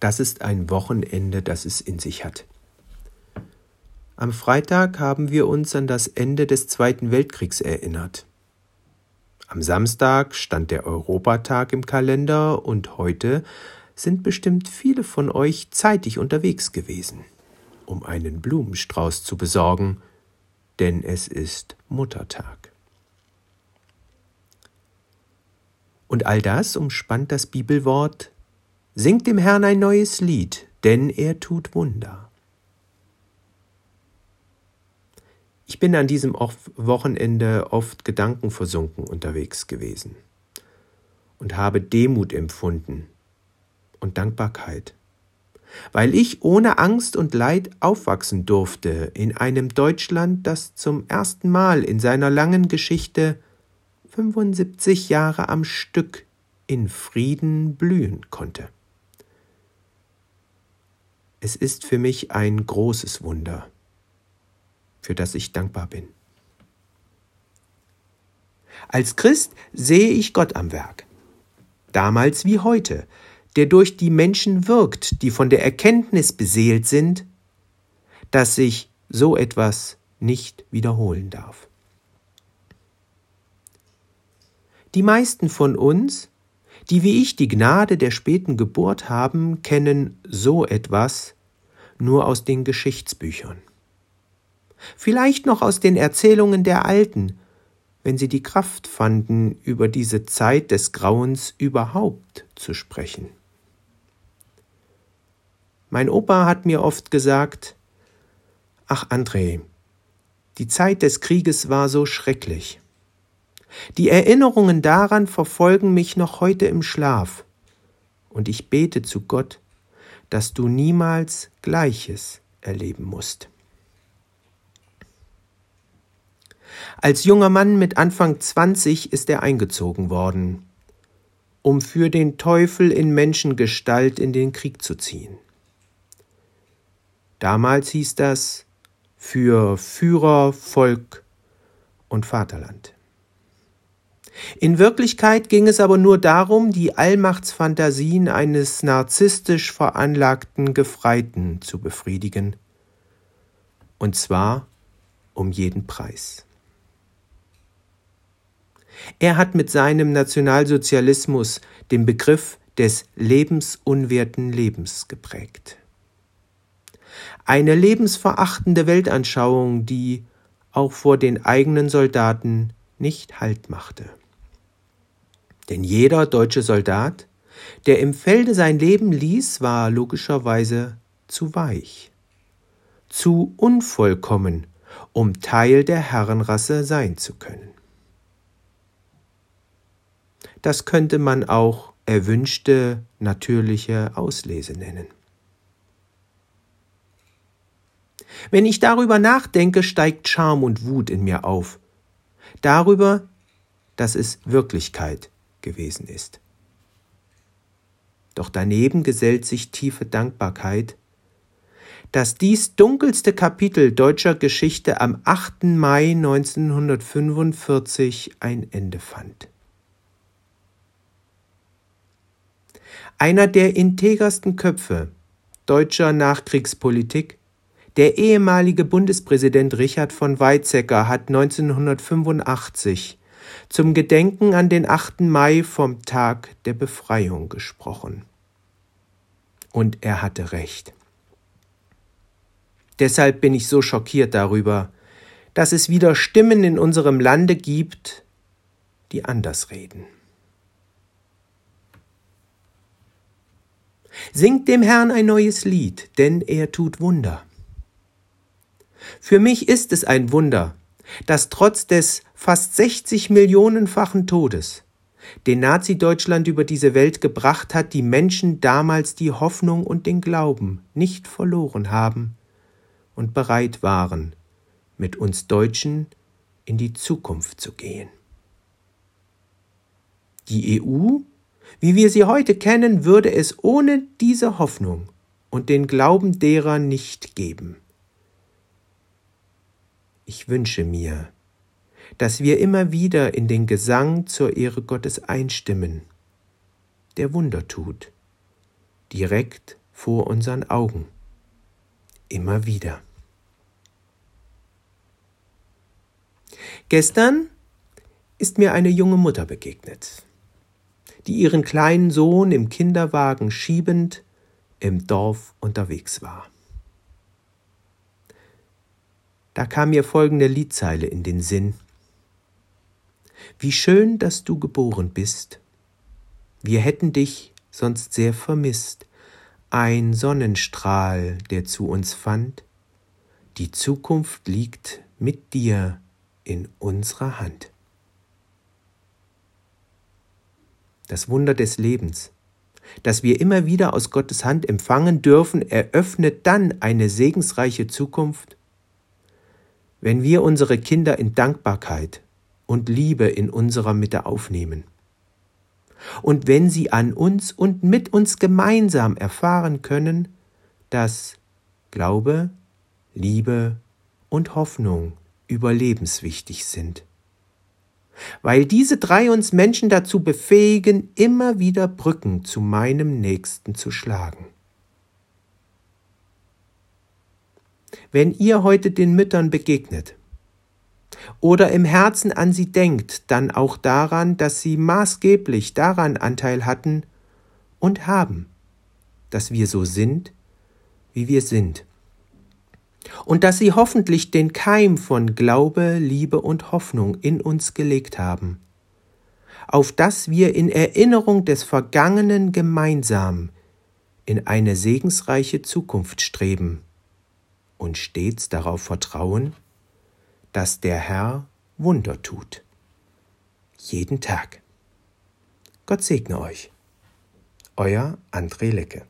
Das ist ein Wochenende, das es in sich hat. Am Freitag haben wir uns an das Ende des Zweiten Weltkriegs erinnert. Am Samstag stand der Europatag im Kalender und heute sind bestimmt viele von euch zeitig unterwegs gewesen, um einen Blumenstrauß zu besorgen, denn es ist Muttertag. Und all das umspannt das Bibelwort Singt dem Herrn ein neues Lied, denn er tut Wunder. Ich bin an diesem Wochenende oft gedankenversunken unterwegs gewesen und habe Demut empfunden und Dankbarkeit, weil ich ohne Angst und Leid aufwachsen durfte in einem Deutschland, das zum ersten Mal in seiner langen Geschichte 75 Jahre am Stück in Frieden blühen konnte. Es ist für mich ein großes Wunder, für das ich dankbar bin. Als Christ sehe ich Gott am Werk, damals wie heute, der durch die Menschen wirkt, die von der Erkenntnis beseelt sind, dass sich so etwas nicht wiederholen darf. Die meisten von uns, die wie ich die Gnade der späten Geburt haben, kennen so etwas nur aus den Geschichtsbüchern. Vielleicht noch aus den Erzählungen der Alten, wenn sie die Kraft fanden, über diese Zeit des Grauens überhaupt zu sprechen. Mein Opa hat mir oft gesagt, Ach André, die Zeit des Krieges war so schrecklich. Die Erinnerungen daran verfolgen mich noch heute im Schlaf, und ich bete zu Gott, dass du niemals Gleiches erleben musst. Als junger Mann mit Anfang 20 ist er eingezogen worden, um für den Teufel in Menschengestalt in den Krieg zu ziehen. Damals hieß das für Führer, Volk und Vaterland. In Wirklichkeit ging es aber nur darum, die Allmachtsfantasien eines narzisstisch veranlagten Gefreiten zu befriedigen. Und zwar um jeden Preis. Er hat mit seinem Nationalsozialismus den Begriff des lebensunwerten Lebens geprägt. Eine lebensverachtende Weltanschauung, die auch vor den eigenen Soldaten nicht Halt machte. Denn jeder deutsche Soldat, der im Felde sein Leben ließ, war logischerweise zu weich, zu unvollkommen, um Teil der Herrenrasse sein zu können. Das könnte man auch erwünschte natürliche Auslese nennen. Wenn ich darüber nachdenke, steigt Scham und Wut in mir auf. Darüber, dass es Wirklichkeit gewesen ist. Doch daneben gesellt sich tiefe Dankbarkeit, dass dies dunkelste Kapitel deutscher Geschichte am 8. Mai 1945 ein Ende fand. Einer der integersten Köpfe deutscher Nachkriegspolitik, der ehemalige Bundespräsident Richard von Weizsäcker hat 1985 zum Gedenken an den 8. Mai vom Tag der Befreiung gesprochen. Und er hatte recht. Deshalb bin ich so schockiert darüber, dass es wieder Stimmen in unserem Lande gibt, die anders reden. Singt dem Herrn ein neues Lied, denn er tut Wunder. Für mich ist es ein Wunder, dass trotz des fast 60 Millionenfachen Todes den Nazi-Deutschland über diese Welt gebracht hat, die Menschen damals die Hoffnung und den Glauben nicht verloren haben und bereit waren, mit uns Deutschen in die Zukunft zu gehen. Die EU, wie wir sie heute kennen, würde es ohne diese Hoffnung und den Glauben derer nicht geben. Ich wünsche mir, dass wir immer wieder in den Gesang zur Ehre Gottes einstimmen, der Wunder tut, direkt vor unseren Augen. Immer wieder. Gestern ist mir eine junge Mutter begegnet, die ihren kleinen Sohn im Kinderwagen schiebend im Dorf unterwegs war. Da kam mir folgende Liedzeile in den Sinn. Wie schön, dass du geboren bist. Wir hätten dich sonst sehr vermisst. Ein Sonnenstrahl, der zu uns fand. Die Zukunft liegt mit dir in unserer Hand. Das Wunder des Lebens, das wir immer wieder aus Gottes Hand empfangen dürfen, eröffnet dann eine segensreiche Zukunft, wenn wir unsere Kinder in Dankbarkeit und Liebe in unserer Mitte aufnehmen. Und wenn sie an uns und mit uns gemeinsam erfahren können, dass Glaube, Liebe und Hoffnung überlebenswichtig sind. Weil diese drei uns Menschen dazu befähigen, immer wieder Brücken zu meinem Nächsten zu schlagen. Wenn ihr heute den Müttern begegnet oder im Herzen an sie denkt, dann auch daran, dass sie maßgeblich daran Anteil hatten und haben, dass wir so sind, wie wir sind. Und dass sie hoffentlich den Keim von Glaube, Liebe und Hoffnung in uns gelegt haben, auf dass wir in Erinnerung des Vergangenen gemeinsam in eine segensreiche Zukunft streben und stets darauf vertrauen, dass der Herr Wunder tut. Jeden Tag. Gott segne euch. Euer André Lecke.